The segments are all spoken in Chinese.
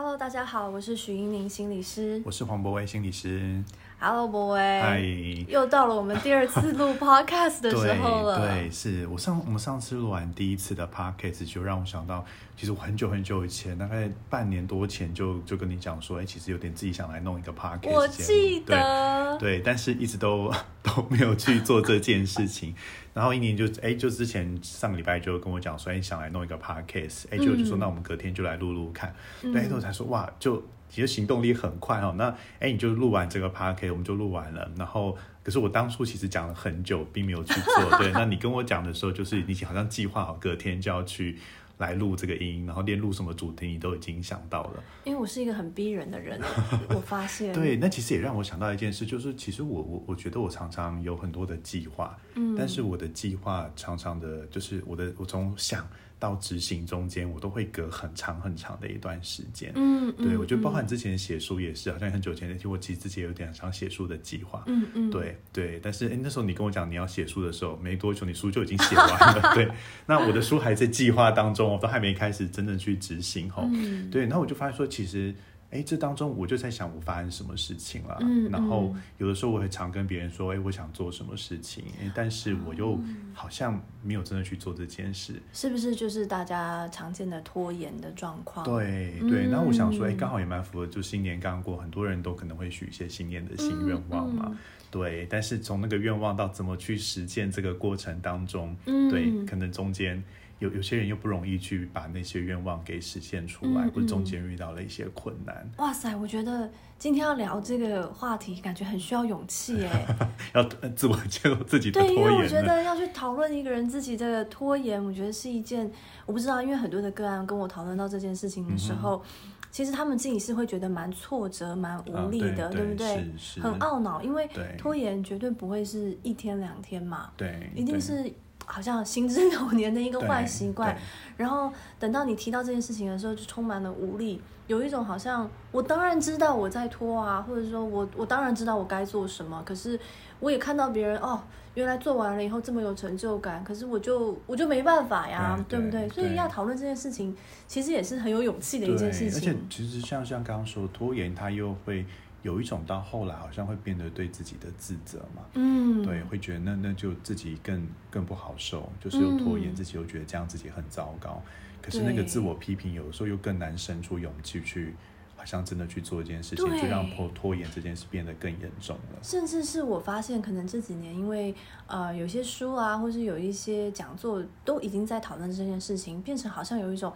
Hello，大家好，我是许英宁心理师。我是黄博威心理师。Hello，博威。嗨，又到了我们第二次录 Podcast 的时候了。对对，是我上我们上次录完第一次的 podcast，就让我想到，其实我很久很久以前，大概半年多前就就跟你讲说，哎，其实有点自己想来弄一个 podcast 我记得。对对，但是一直都都没有去做这件事情。然后一年就哎，就之前上个礼拜就跟我讲说，哎，想来弄一个 podcast，哎，就就说、嗯那我们隔天就来录录看。嗯对，我才说哇，就其实行动力很快哦。那哎，你就录完这个 p a r k 我们就录完了。然后，可是我当初其实讲了很久，并没有去做。对，那你跟我讲的时候，就是你好像计划好隔天就要去来录这个音，然后连录什么主题你都已经想到了。因为我是一个很逼人的人，我发现。对，那其实也让我想到一件事，就是其实我我我觉得我常常有很多的计划，嗯，但是我的计划常常的，就是我的我从想到执行中间，我都会隔很长很长的一段时间。嗯，嗯对，我觉得包含嗯之前写书也是，好像很久前，其实我其实自己也有点想写书的计划。嗯嗯，对对，但是哎，那时候你跟我讲你要写书的时候，没多久你书就已经写完了。对，那我的书还在计划当中，我都还没开始真正去执行吼。嗯，对，那我就发现说，其实，哎，这当中我就在想，我发生什么事情了。嗯然后嗯有的时候我会常跟别人说，哎，我想做什么事情，但是我又哦好像没有真的去做这件事。是不是就是大家常见的拖延的状况？，对对，那我想说，哎，嗯刚好也蛮符合，就新年刚过，很多人都可能会许一些新年的新愿望嘛。嗯对，但是从那个愿望到怎么去实践这个过程当中，嗯对，可能中间有有些人又不容易去把那些愿望给实现出来，嗯或者中嗯间遇到了一些困难，哇塞，我觉得今天要聊这个话题，感觉很需要勇气哎。要呃自我接受自己的对，因为我觉。得要去讨论一个人自己的拖延，我觉得是一件我不知道，因为很多的个案跟我讨论到这件事情的时候，其实他们自己是会觉得蛮挫折、蛮无啊力的，对不对？很懊恼，因为拖延绝对不会是一天两天嘛，对，一定是好像行之有年的一个坏习惯。然后等到你提到这件事情的时候，就充满了无力，有一种好像我当然知道我在拖啊，或者说我我当然知道我该做什么，可是我也看到别人哦，原来做完了以后这么有成就感，可是我就我就没办法呀，对对不对？对所以要讨论这件事情，其实也是很有勇气的一件事情，而且。其实像像刚刚说拖延，它又会有一种到后来好像会变得对自己的自责嘛。嗯，对，会觉得那那就自己更更不好受，就是又拖延，嗯自己又觉得这样自己很糟糕。可是那个自我批评，有的时候又更难生出勇气去，好像真的去做一件事情，对就让拖拖延这件事变得更严重了。甚至是我发现，可能这几年因为呃有些书啊，或是有一些讲座都已经在讨论这件事情，变成好像有一种。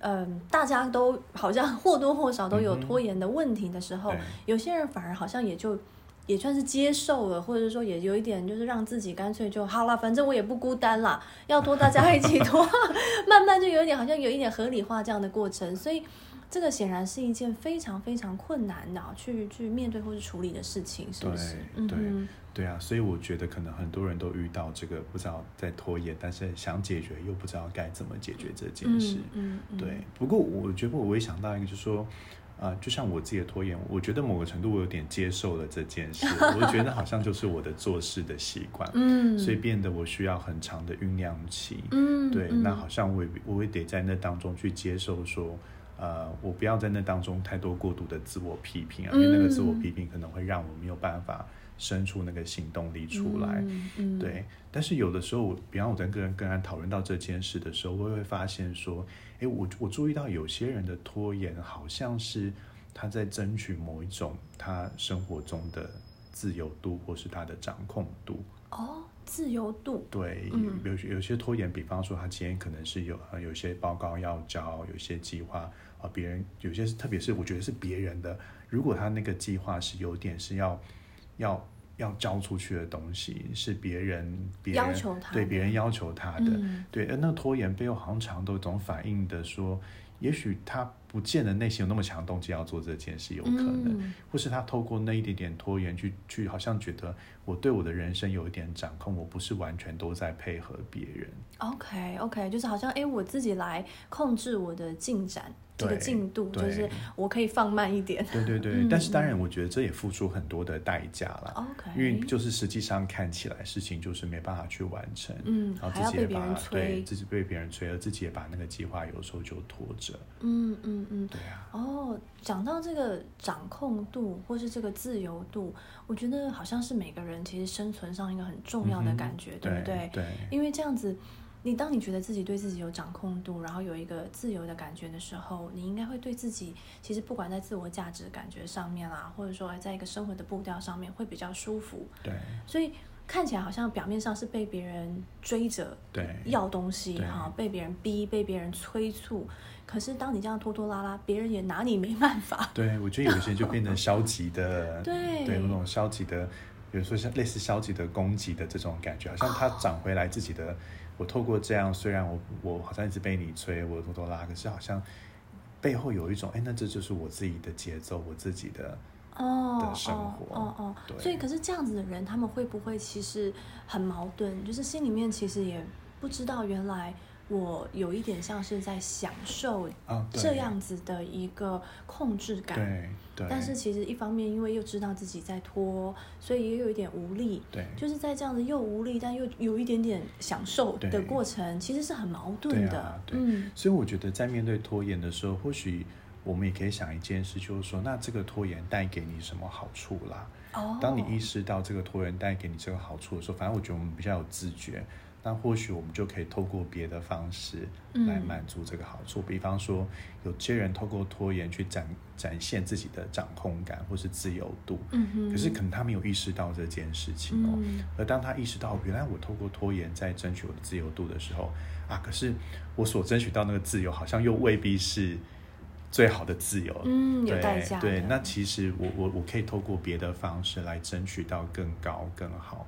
嗯，大家都好像或多或少都有拖延的问题的时候，对有些人反而好像也就也算是接受了，或者说也有一点就是让自己干脆就好了，反正我也不孤单啦，要拖大家一起拖，慢慢就有一点好像有一点合理化这样的过程，所以这个显然是一件非常非常困难的啊去去面对或是处理的事情，是不是？对对嗯对啊，所以我觉得可能很多人都遇到这个，不知道在拖延，但是想解决又不知道该怎么解决这件事。嗯嗯，对，不过我觉得我也想到一个，就是说，啊，就像我自己的拖延，我觉得某个程度我有点接受了这件事，我觉得好像就是我的做事的习惯，嗯，所以变得我需要很长的酝酿期。嗯，对，嗯那好像我也我也得在那当中去接受说，呃，我不要在那当中太多过度的自我批评啊，因为那个自我嗯批评可能会让我没有办法生出那个行动力出来。嗯嗯，对，但是有的时候我，比方我在跟跟人讨论到这件事的时候，我也会发现说，诶，我我注意到有些人的拖延，好像是他在争取某一种他生活中的自由度，或是他的掌控度。哦，自由度，对，嗯有有些拖延，比方说他今天可能是有呃有些报告要交，有些计划啊，别人有些是特别是我觉得是别人的，如果他那个计划是有点是要要要交出去的东西，是别人别人要求他对别人要求他的，嗯。对，而那拖延背后好像常都有种反映的说，也许他不见得内心有那么强动机要做这件事，有可能，嗯。或是他透过那一点点拖延去去，好像觉得我对我的人生有一点掌控，我不是完全都在配合别人。OK OK，就是好像哎，我自己来控制我的进展，这个进度，就是我可以放慢一点。对对对，嗯但是当然，我觉得这也付出很多的代价了。OK，因为就是实际上看起来事情就是没办法去完成，嗯然后自己也把人催对自己被别人催，而自己也把那个计划有时候就拖着，嗯嗯嗯嗯。对啊，哦，讲到这个掌控度或是这个自由度，我觉得好像是每个人其实生存上一个很重要的感觉，对不对？对，因为这样子，你当你觉得自己对自己有掌控度，然后有一个自由的感觉的时候，你应该会对自己，其实不管在自我价值感觉上面啦，或者说在一个生活的步调上面，会比较舒服。对，所以看起来好像表面上是被别人追着对，要东西对哈，被别人逼，被别人催促。可是当你这样拖拖拉拉，别人也拿你没办法。对，我觉得有一些就变成消极的，对对，那种消极的，比如说像类似消极的攻击的这种感觉，好像他找回来自己的。我透过这样，虽然我我好像一直被你催，我拖拖拉，可是好像背后有一种，哎，那这就是我自己的节奏，我自己的哦的生活哦哦对所以可是这样子的人，他们会不会其实很矛盾？就是心里面其实也不知道，原来我有一点像是在享受这样子的一个控制感。对对，但是其实一方面，因为又知道自己在拖，所以也有一点无力。对就是在这样子又无力，但又有一点点享受的过程，其实是很矛盾的。嗯所以我觉得在面对拖延的时候，或许我们也可以想一件事，就是说，那这个拖延带给你什么好处啦？哦，当你意识到这个拖延带给你这个好处的时候，反正我觉得我们比较有自觉，那或许我们就可以透过别的方式来嗯满足这个好处。比方说，有些人透过拖延去展展现自己的掌控感或是自由度，嗯哼，可是可能他没有意识到这件事情哦。嗯而当他意识到原来我透过拖延在争取我的自由度的时候，啊，可是我所争取到那个自由好像又未必是最好的自由，嗯有代价对，那其实我我我可以透过别的方式来争取到更高更好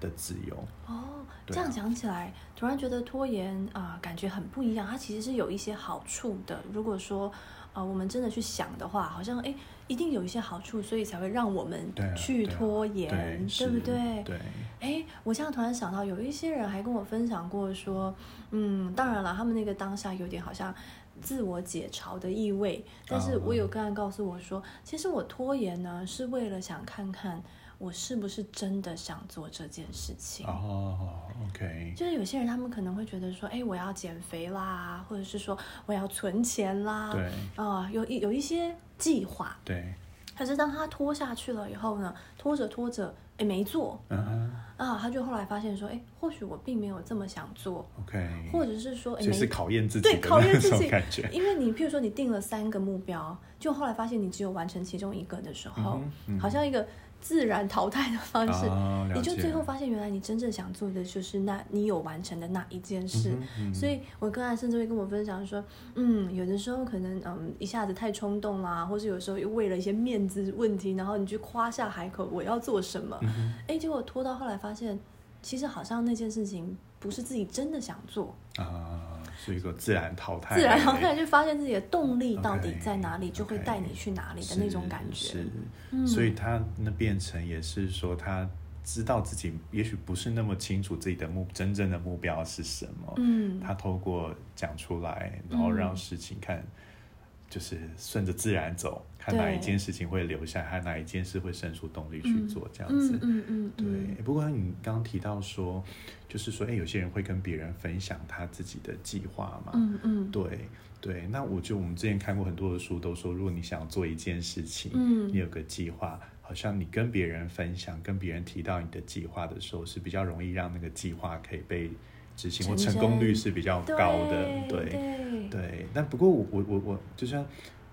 的自由。哦，啊这样讲起来，突然觉得拖延啊、感觉很不一样。它其实是有一些好处的。如果说呃，我们真的去想的话，好像哎，一定有一些好处，所以才会让我们对啊，去对啊拖延，对不对？对，哎，我现在突然想到，有一些人还跟我分享过说，嗯，当然了，他们那个当下有点好像自我解嘲的意味，但是我有个案告诉我说，其实我拖延呢，是为了想看看我是不是真的想做这件事情。哦，OK，就是有些人他们可能会觉得说，哎，我要减肥啦，或者是说我要存钱啦，对。啊、有一有一些计划，对，可是当他拖下去了以后呢，拖着拖着，哎，没做，啊，他就后来发现说，哎，或许我并没有这么想做，，OK，或者是说，哎，没所以是考验自己对考验自己感觉。因为你譬如说你定了三个目标，就后来发现你只有完成其中一个的时候，嗯嗯好像一个自然淘汰的方式，哦你就最后发现原来你真正想做的就是那你有完成的那一件事。嗯嗯所以我刚才甚至会跟我分享说，嗯，有的时候可能嗯一下子太冲动啦，或是有时候又为了一些面子问题，然后你去夸下海口我要做什么，嗯哎、结果拖到后来发现，其实好像那件事情不是自己真的想做，啊，是一个自然淘汰，自然淘汰，就发现自己的动力到底在哪里，就会带你去哪里的那种感觉。是，嗯所以他那变成也是说，他知道自己也许不是那么清楚自己的目真正的目标是什么，嗯他透过讲出来，然后让事情看。就是顺着自然走，看哪一件事情会留下，看哪一件事会生出动力去做，这样子。嗯嗯嗯，对嗯，不过你刚刚提到说，就是说，哎，有些人会跟别人分享他自己的计划嘛？嗯嗯对对。那我就我们之前看过很多的书，都说，如果你想做一件事情，嗯你有个计划，好像你跟别人分享，跟别人提到你的计划的时候，是比较容易让那个计划可以被执行，或成成功率是比较高的。对对对对，但不过我我我我就像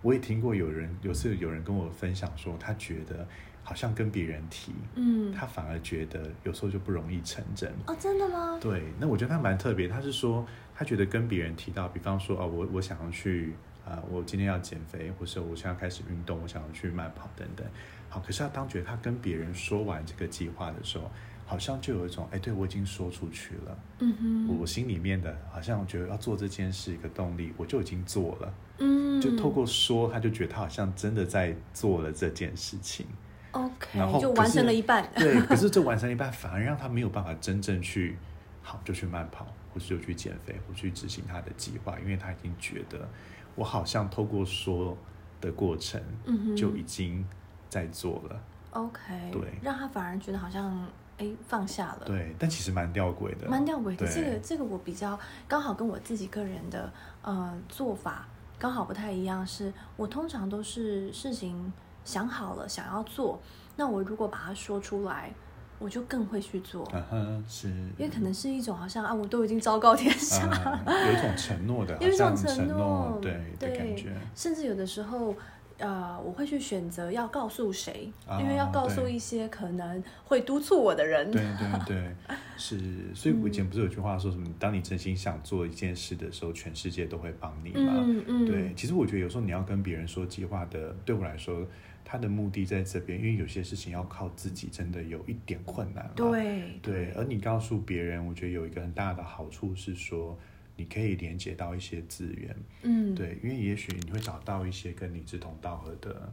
我也听过有人有次有人跟我分享说，他觉得好像跟别人提，嗯他反而觉得有时候就不容易成真。哦，真的吗？对，那我觉得他蛮特别，他是说他觉得跟别人提到，比方说哦，我我想要去啊、我今天要减肥，或是我想要开始运动，我想要去慢跑等等。好，可是他当觉得他跟别人说完这个计划的时候，好像就有一种哎，对我已经说出去了，嗯哼，我心里面的好像我觉得要做这件事一个动力，我就已经做了。嗯，就透过说，他就觉得他好像真的在做了这件事情。OK，然后就完成了一半。对，可是这完成一半，反而让他没有办法真正去好就去慢跑，或是就去减肥，或去执行他的计划，因为他已经觉得我好像透过说的过程，嗯哼就已经在做了。OK，对让他反而觉得好像哎放下了。对，但其实蛮吊诡的，蛮吊诡的。对这个这个我比较刚好跟我自己个人的呃做法刚好不太一样，是我通常都是事情想好了想要做，那我如果把它说出来，我就更会去做，嗯哼，是，因为可能是一种好像啊，我都已经昭告天下，嗯有一种承诺的，有一种承诺，对对感觉，甚至有的时候。呃，我会去选择要告诉谁，啊因为要告诉一些可能会督促我的人。对对 对，是，所以我以前不是有句话说什么？当你真心想做一件事的时候，全世界都会帮你嘛。嗯嗯，对，其实我觉得有时候你要跟别人说计划的，对我来说，他的目的在这边，因为有些事情要靠自己，真的有一点困难嘛。对对，而你告诉别人，我觉得有一个很大的好处是说，你可以连接到一些资源。嗯，对，因为也许你会找到一些跟你志同道合的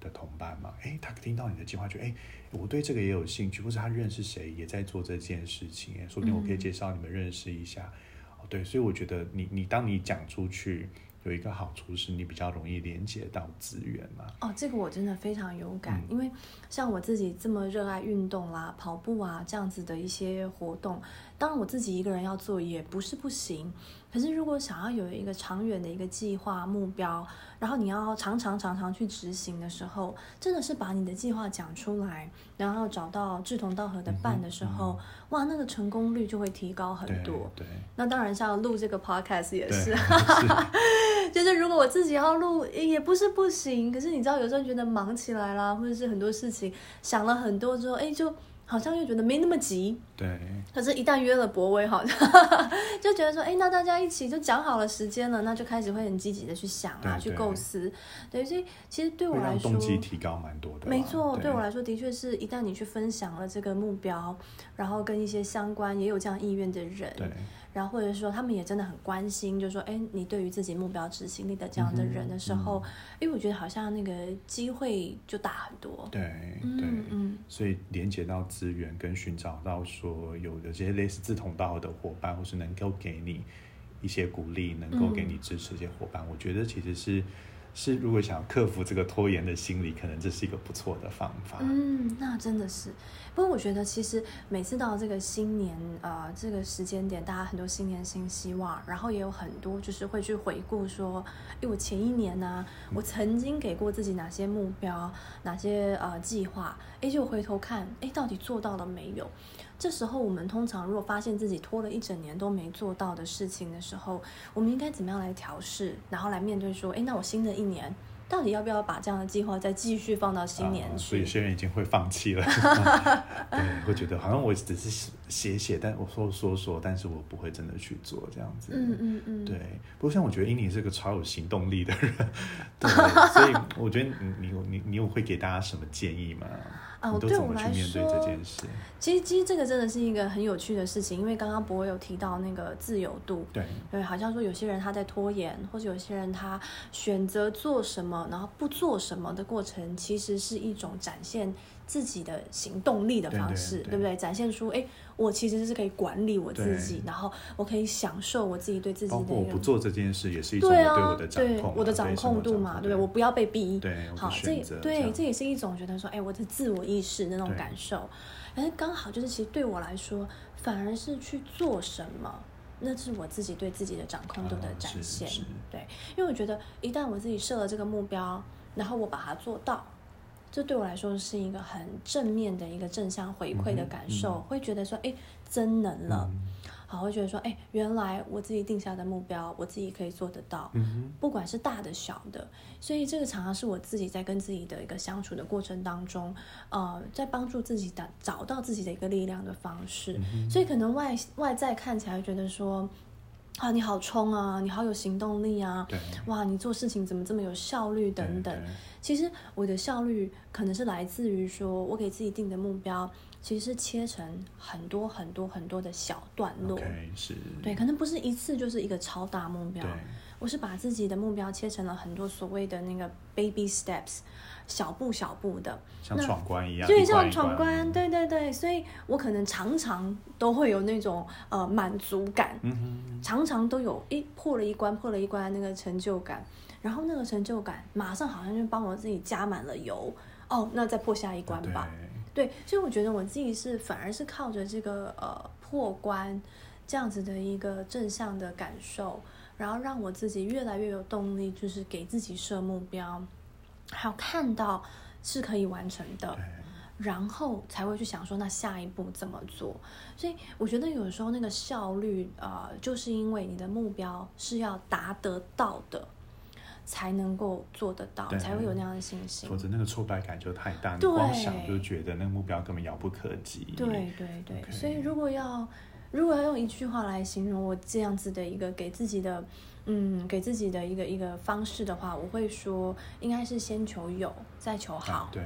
的同伴嘛，诶，他听到你的计划，觉得诶，我对这个也有兴趣，或者他认识谁也在做这件事情，诶，说不定我可以介绍你们认识一下。哦，对，所以我觉得你你当你讲出去，有一个好处是你比较容易连接到资源嘛。哦，这个我真的非常有感，嗯因为像我自己这么热爱运动啦、跑步啊这样子的一些活动，当然我自己一个人要做也不是不行。可是如果想要有一个长远的一个计划目标，然后你要常常常常去执行的时候，真的是把你的计划讲出来，然后找到志同道合的伴的时候，哇，那个成功率就会提高很多。对那当然，像录这个 podcast 也是就是 如果我自己要录，也不是不行。可是你知道，有时候觉得忙起来啦，或者是很多事情想了很多之后，哎，就好像又觉得没那么急。对可是，一旦约了博威，好像 就觉得说，哎，那大家一起就讲好了时间了，那就开始会很积极的去想啊，对去构思。对，所以其实对我来说，动机提高蛮多的啦。没错，对对我来说，的确是一旦你去分享了这个目标，然后跟一些相关也有这样意愿的人，对然后或者说他们也真的很关心，就说，哎，你对于自己目标执行力的这样的人的时候，因为我觉得好像那个机会就大很多。对对。嗯嗯，所以连接到资源，跟寻找到说有有这些类似志同道合的伙伴，或是能够给你一些鼓励，能够给你支持一些伙伴，我觉得其实是是如果想要克服这个拖延的心理，可能这是一个不错的方法。嗯，那真的是。不过我觉得，其实每次到这个新年，呃，这个时间点，大家很多新年新希望，然后也有很多就是会去回顾说，哎，我前一年呢、我曾经给过自己哪些目标，哪些呃计划，哎，就回头看，哎，到底做到了没有？这时候，我们通常如果发现自己拖了一整年都没做到的事情的时候，我们应该怎么样来调试，然后来面对说，哎，那我新的一年到底要不要把这样的计划再继续放到新年啊所以有？些人已经会放弃了，对，会觉得好像我只是写写，但我说说说，但是我不会真的去做这样子。嗯嗯嗯，对，不过像我觉得英妮是个超有行动力的人，对，所以我觉得你你你你有会给大家什么建议吗？哦你都怎么去对我来面对这说件事？其实其实这个真的是一个很有趣的事情，因为刚刚博伟有提到那个自由度，对，对，好像说有些人他在拖延，或者有些人他选择做什么，然后不做什么的过程，其实是一种展现自己的行动力的方式，对对不对？展现出哎，我其实是可以管理我自己，然后我可以享受我自己对自己包括我的一个不做这件事也是一种对啊，我对我的掌对控嘛，我的掌控度嘛，对不对？我不要被逼。对好，这选择这对这也是一种觉得说，哎，我的自我意识的那种感受。但是刚好就是，其实对我来说，反而是去做什么，那是我自己对自己的掌控度的展现。是对，因为我觉得一旦我自己设了这个目标，然后我把它做到。这对我来说是一个很正面的一个正向回馈的感受，嗯。会觉得说，哎，真能了，嗯。好，会觉得说，哎，原来我自己定下的目标，我自己可以做得到，嗯，不管是大的小的，所以这个常常是我自己在跟自己的一个相处的过程当中，呃，在帮助自己的找到自己的一个力量的方式。嗯所以可能外外在看起来觉得说，啊，你好冲啊，你好有行动力啊，哇，你做事情怎么这么有效率等等。其实我的效率可能是来自于说我给自己定的目标，其实是切成很多很多很多的小段落。对，可能不是一次就是一个超大目标对，我是把自己的目标切成了很多所谓的那个 baby steps，小步小步的，像闯关一样，对，像闯关，对对对，所以我可能常常都会有那种呃满足感，嗯哼，常常都有一破了一关，破了一关那个成就感，然后那个成就感马上好像就帮我自己加满了油，哦，那再破下一关对。吧。对，所以我觉得我自己是反而是靠着这个呃破关这样子的一个正向的感受，然后让我自己越来越有动力，就是给自己设目标，还有看到是可以完成的。然后才会去想说，那下一步怎么做？所以我觉得有时候那个效率，呃，就是因为你的目标是要达得到的，才能够做得到，才会有那样的信心否。则那个挫败感就太大，你对光想就觉得那个目标根本遥不可及。对对对所以如果要如果要用一句话来形容我这样子的一个给自己的，嗯，给自己的一个一个方式的话，我会说应该是先求有，再求好。啊对，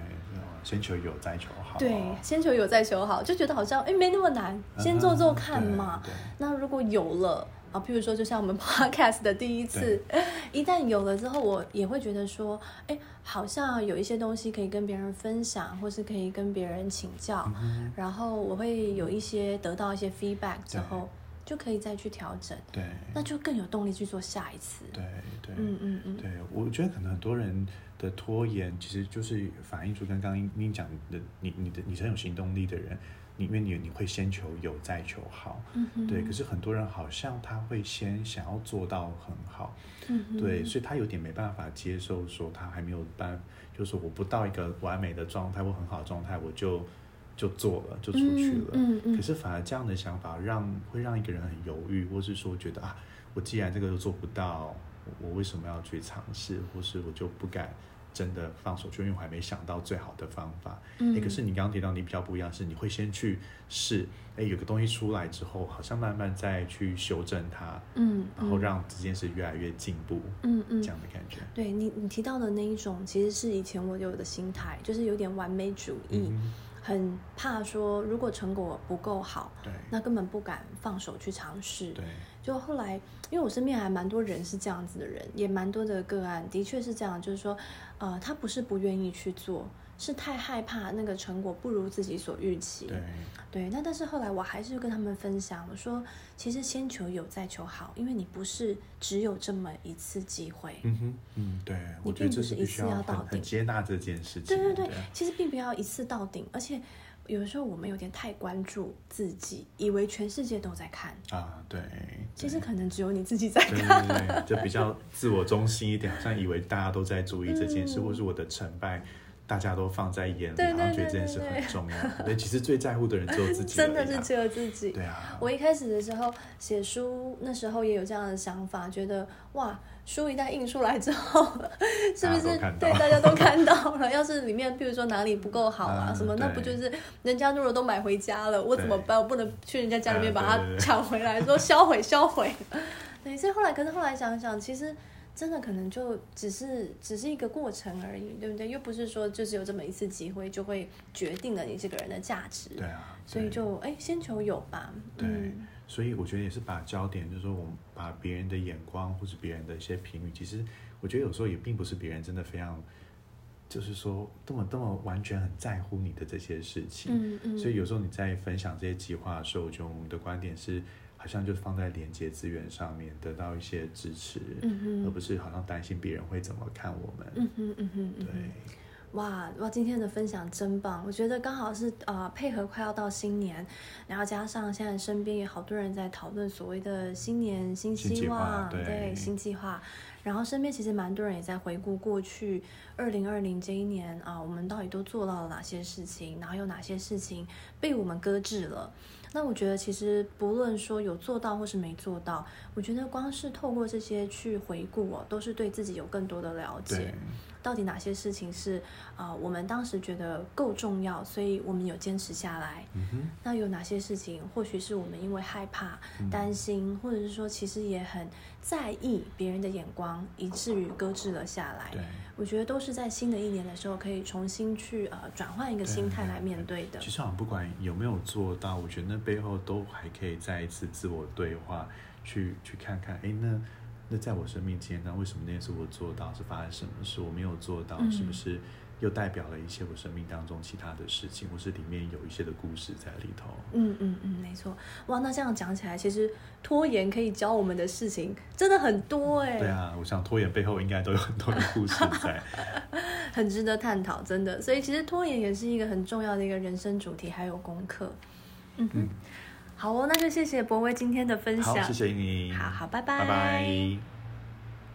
先求有，再求好。对，先求有再求好，就觉得好像哎没那么难，先做做看嗯嘛。那如果有了啊，譬如说就像我们 podcast 的第一次，一旦有了之后，我也会觉得说，哎，好像有一些东西可以跟别人分享，或是可以跟别人请教，嗯然后我会有一些得到一些 feedback 之后，就可以再去调整，对。那就更有动力去做下一次。对对，嗯嗯嗯，对，我觉得可能很多人的拖延，其实就是反映出跟刚刚你讲的，你你的你是很有行动力的人，你因为你你会先求有，再求好。嗯对，可是很多人好像他会先想要做到很好，嗯对，所以他有点没办法接受说他还没有办，就是说我不到一个完美的状态或很好的状态，我就就做了，就出去了。可是反而这样的想法让会让一个人很犹豫，或是说觉得啊，我既然这个都做不到，我我为什么要去尝试，或是我就不敢真的放手就，因为我还没想到最好的方法。嗯。诶可是你刚刚提到你比较不一样，是你会先去试，哎，有个东西出来之后，好像慢慢再去修正它，嗯，然后嗯让这件事越来越进步，嗯嗯。这样的感觉。对你，你提到的那一种，其实是以前我有的心态，就是有点完美主义，嗯很怕说如果成果不够好，对那根本不敢放手去尝试。对，就后来，因为我身边还蛮多人是这样子的人，也蛮多的个案，的确是这样，就是说，呃，他不是不愿意去做，是太害怕那个成果不如自己所预期。对，对，那但是后来我还是跟他们分享，我说其实先求有再求好，因为你不是只有这么一次机会。嗯哼，嗯，对，我觉得这并不是一次要到顶很接纳这件事情。对对对，其实并不要一次到顶，而且有的时候我们有点太关注自己，以为全世界都在看，啊，对，其实可能只有你自己在对看。对对，就比较自我中心一点，好像以为大家都在注意这件事，嗯或是我的成败。大家都放在眼里，对好像对觉得这件事很重要。对，其实最在乎的人只有自己啊，真的是只有自己。对啊，我一开始的时候写书，那时候也有这样的想法，觉得哇，书一旦印出来之后，是不是对大家都看到了？要是里面比如说哪里不够好啊嗯什么，那不就是人家如果都买回家了，我怎么对办？我不能去人家家里面嗯把它抢回来，说销毁销毁。对，所以后来，可是后来想想，其实。真的可能就只是只是一个过程而已，对不对？又不是说就是有这么一次机会就会决定了你这个人的价值。对啊，所以就哎，先求有吧。对嗯，所以我觉得也是把焦点，就是说我们把别人的眼光或是别人的一些评语，其实我觉得有时候也并不是别人真的非常，就是说这么这么完全很在乎你的这些事情。嗯嗯，所以有时候你在分享这些计划的时候，我觉得我们的观点是，好像就放在连接资源上面，得到一些支持，嗯哼而不是好像担心别人会怎么看我们。嗯哼嗯哼嗯对，哇哇，今天的分享真棒！我觉得刚好是呃配合快要到新年，然后加上现在身边有好多人在讨论所谓的新年新新计划希望，对新计划。然后身边其实蛮多人也在回顾过去二零二零这一年啊，我们到底都做到了哪些事情，然后有哪些事情被我们搁置了。那我觉得，其实不论说有做到或是没做到，我觉得光是透过这些去回顾哦，都是对自己有更多的了解。到底哪些事情是啊、呃我们当时觉得够重要，所以我们有坚持下来。嗯哼，那有哪些事情，或许是我们因为害怕、担心，或者是说其实也很在意别人的眼光，以至于搁置了下来。对。我觉得都是在新的一年的时候，可以重新去呃转换一个心态来面对的。其实好像不管有没有做到，我觉得那背后都还可以再一次自我对话，去去看看，哎，那那在我生命间，那为什么那件事我做到，是发生什么事我没有做到，嗯是不是又代表了一些我生命当中其他的事情，或是里面有一些的故事在里头？嗯嗯嗯，没错。哇，那这样讲起来，其实拖延可以教我们的事情真的很多哎、对啊，我想拖延背后应该都有很多的故事在。很值得探讨，真的。所以其实拖延也是一个很重要的一个人生主题，还有功课。嗯哼。好哦，那就谢谢博威今天的分享。好，谢谢你，好好，拜拜拜。